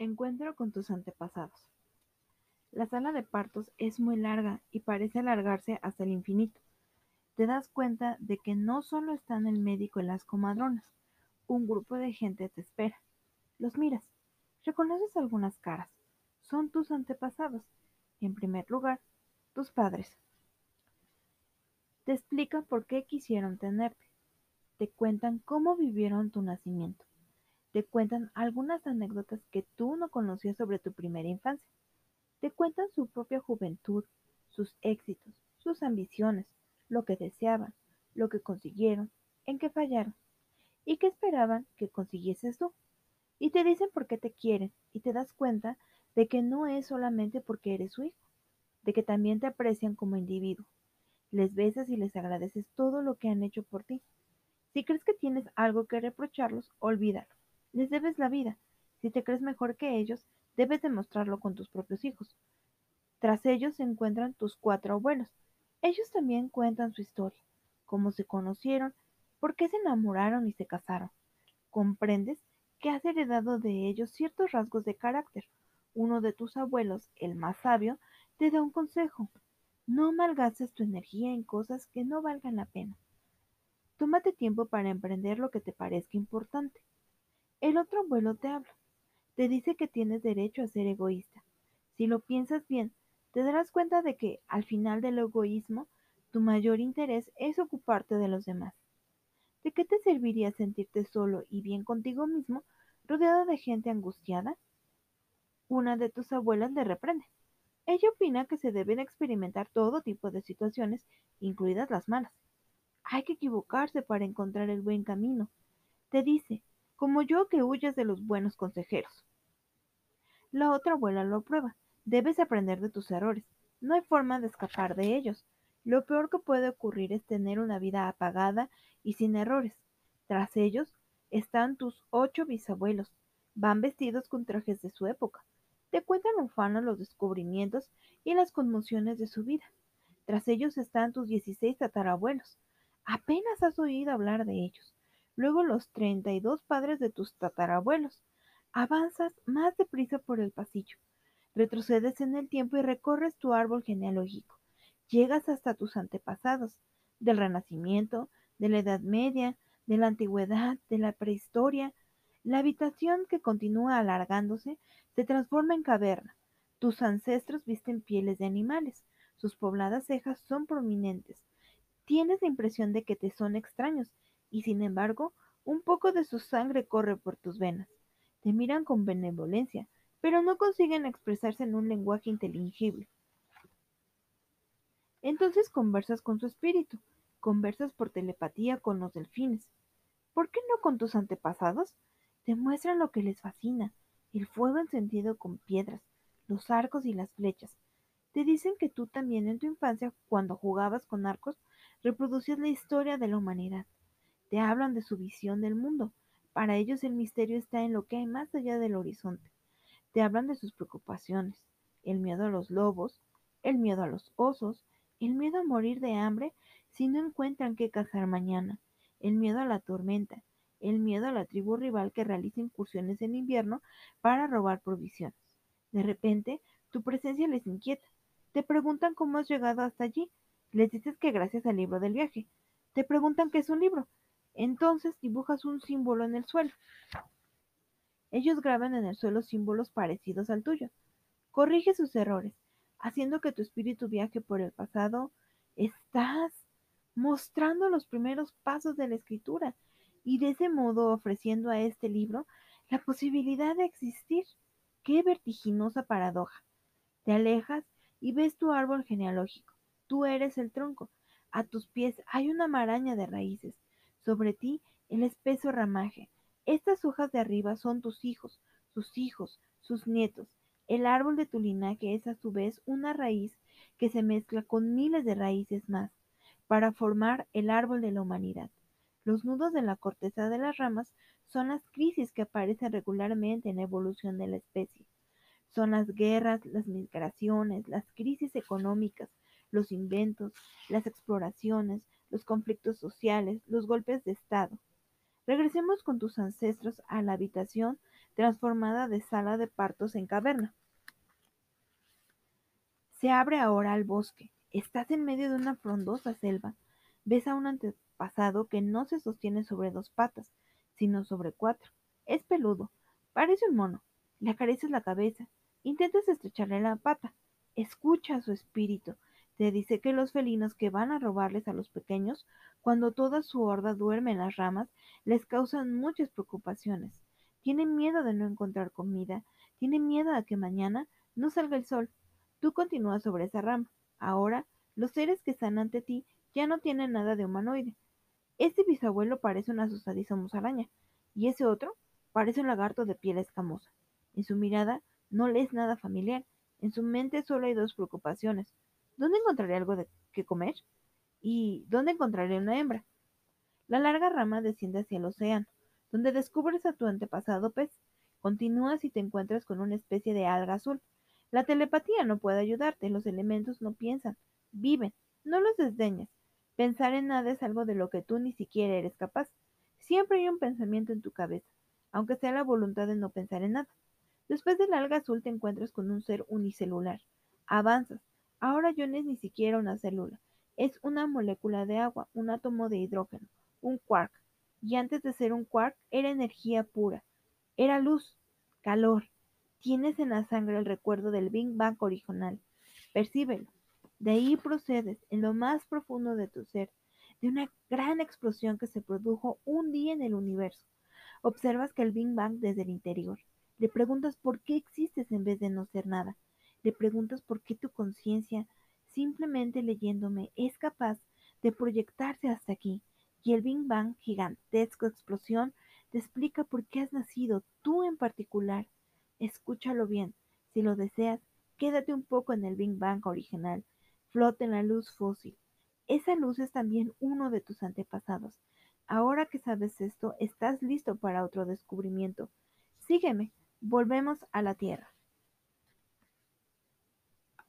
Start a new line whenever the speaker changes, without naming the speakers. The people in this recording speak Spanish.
Encuentro con tus antepasados. La sala de partos es muy larga y parece alargarse hasta el infinito. Te das cuenta de que no solo están el médico y las comadronas, un grupo de gente te espera. Los miras, reconoces algunas caras. Son tus antepasados. En primer lugar, tus padres. Te explican por qué quisieron tenerte. Te cuentan cómo vivieron tu nacimiento te cuentan algunas anécdotas que tú no conocías sobre tu primera infancia. Te cuentan su propia juventud, sus éxitos, sus ambiciones, lo que deseaban, lo que consiguieron, en qué fallaron y qué esperaban que consiguieses tú. Y te dicen por qué te quieren y te das cuenta de que no es solamente porque eres su hijo, de que también te aprecian como individuo. Les besas y les agradeces todo lo que han hecho por ti. Si crees que tienes algo que reprocharlos, olvídalo. Les debes la vida. Si te crees mejor que ellos, debes demostrarlo con tus propios hijos. Tras ellos se encuentran tus cuatro abuelos. Ellos también cuentan su historia, cómo se conocieron, por qué se enamoraron y se casaron. Comprendes que has heredado de ellos ciertos rasgos de carácter. Uno de tus abuelos, el más sabio, te da un consejo. No malgastes tu energía en cosas que no valgan la pena. Tómate tiempo para emprender lo que te parezca importante. El otro abuelo te habla. Te dice que tienes derecho a ser egoísta. Si lo piensas bien, te darás cuenta de que, al final del egoísmo, tu mayor interés es ocuparte de los demás. ¿De qué te serviría sentirte solo y bien contigo mismo, rodeado de gente angustiada? Una de tus abuelas le reprende. Ella opina que se deben experimentar todo tipo de situaciones, incluidas las malas. Hay que equivocarse para encontrar el buen camino. Te dice, como yo que huyes de los buenos consejeros. La otra abuela lo prueba. Debes aprender de tus errores. No hay forma de escapar de ellos. Lo peor que puede ocurrir es tener una vida apagada y sin errores. Tras ellos están tus ocho bisabuelos. Van vestidos con trajes de su época. Te cuentan ufanos los descubrimientos y las conmociones de su vida. Tras ellos están tus dieciséis tatarabuelos. Apenas has oído hablar de ellos luego los treinta y dos padres de tus tatarabuelos. Avanzas más deprisa por el pasillo. Retrocedes en el tiempo y recorres tu árbol genealógico. Llegas hasta tus antepasados, del Renacimiento, de la Edad Media, de la Antigüedad, de la Prehistoria. La habitación que continúa alargándose se transforma en caverna. Tus ancestros visten pieles de animales. Sus pobladas cejas son prominentes. Tienes la impresión de que te son extraños y sin embargo, un poco de su sangre corre por tus venas. Te miran con benevolencia, pero no consiguen expresarse en un lenguaje inteligible. Entonces conversas con su espíritu, conversas por telepatía con los delfines. ¿Por qué no con tus antepasados? Te muestran lo que les fascina, el fuego encendido con piedras, los arcos y las flechas. Te dicen que tú también en tu infancia, cuando jugabas con arcos, reproducías la historia de la humanidad. Te hablan de su visión del mundo. Para ellos el misterio está en lo que hay más allá del horizonte. Te hablan de sus preocupaciones, el miedo a los lobos, el miedo a los osos, el miedo a morir de hambre si no encuentran qué cazar mañana, el miedo a la tormenta, el miedo a la tribu rival que realiza incursiones en invierno para robar provisiones. De repente, tu presencia les inquieta. Te preguntan cómo has llegado hasta allí. Les dices que gracias al libro del viaje. Te preguntan qué es un libro. Entonces dibujas un símbolo en el suelo. Ellos graban en el suelo símbolos parecidos al tuyo. Corrige sus errores, haciendo que tu espíritu viaje por el pasado. Estás mostrando los primeros pasos de la escritura y de ese modo ofreciendo a este libro la posibilidad de existir. ¡Qué vertiginosa paradoja! Te alejas y ves tu árbol genealógico. Tú eres el tronco. A tus pies hay una maraña de raíces sobre ti el espeso ramaje. Estas hojas de arriba son tus hijos, sus hijos, sus nietos. El árbol de tu linaje es a su vez una raíz que se mezcla con miles de raíces más para formar el árbol de la humanidad. Los nudos de la corteza de las ramas son las crisis que aparecen regularmente en la evolución de la especie. Son las guerras, las migraciones, las crisis económicas, los inventos, las exploraciones, los conflictos sociales, los golpes de Estado. Regresemos con tus ancestros a la habitación transformada de sala de partos en caverna. Se abre ahora al bosque. Estás en medio de una frondosa selva. Ves a un antepasado que no se sostiene sobre dos patas, sino sobre cuatro. Es peludo. Parece un mono. Le acaricias la cabeza. Intentas estrecharle la pata. Escucha a su espíritu. Te dice que los felinos que van a robarles a los pequeños, cuando toda su horda duerme en las ramas, les causan muchas preocupaciones. Tienen miedo de no encontrar comida, tienen miedo a que mañana no salga el sol. Tú continúas sobre esa rama. Ahora, los seres que están ante ti ya no tienen nada de humanoide. Este bisabuelo parece una asustadiza musaraña, y ese otro parece un lagarto de piel escamosa. En su mirada no le es nada familiar. En su mente solo hay dos preocupaciones. ¿Dónde encontraré algo de que comer? ¿Y dónde encontraré una hembra? La larga rama desciende hacia el océano, donde descubres a tu antepasado pez. Continúas y te encuentras con una especie de alga azul. La telepatía no puede ayudarte, los elementos no piensan, viven, no los desdeñas. Pensar en nada es algo de lo que tú ni siquiera eres capaz. Siempre hay un pensamiento en tu cabeza, aunque sea la voluntad de no pensar en nada. Después del alga azul te encuentras con un ser unicelular. Avanzas. Ahora yo no es ni siquiera una célula. Es una molécula de agua, un átomo de hidrógeno, un quark. Y antes de ser un quark era energía pura. Era luz, calor, Tienes en la sangre el recuerdo del Big Bang original. Percíbelo. De ahí procedes, en lo más profundo de tu ser, de una gran explosión que se produjo un día en el universo. Observas que el Big Bang desde el interior. Le preguntas por qué existes en vez de no ser nada. Le preguntas por qué tu conciencia, simplemente leyéndome, es capaz de proyectarse hasta aquí. Y el Big Bang, gigantesco explosión, te explica por qué has nacido, tú en particular, Escúchalo bien. Si lo deseas, quédate un poco en el Big Bang original. Flota en la luz fósil. Esa luz es también uno de tus antepasados. Ahora que sabes esto, estás listo para otro descubrimiento. Sígueme. Volvemos a la Tierra.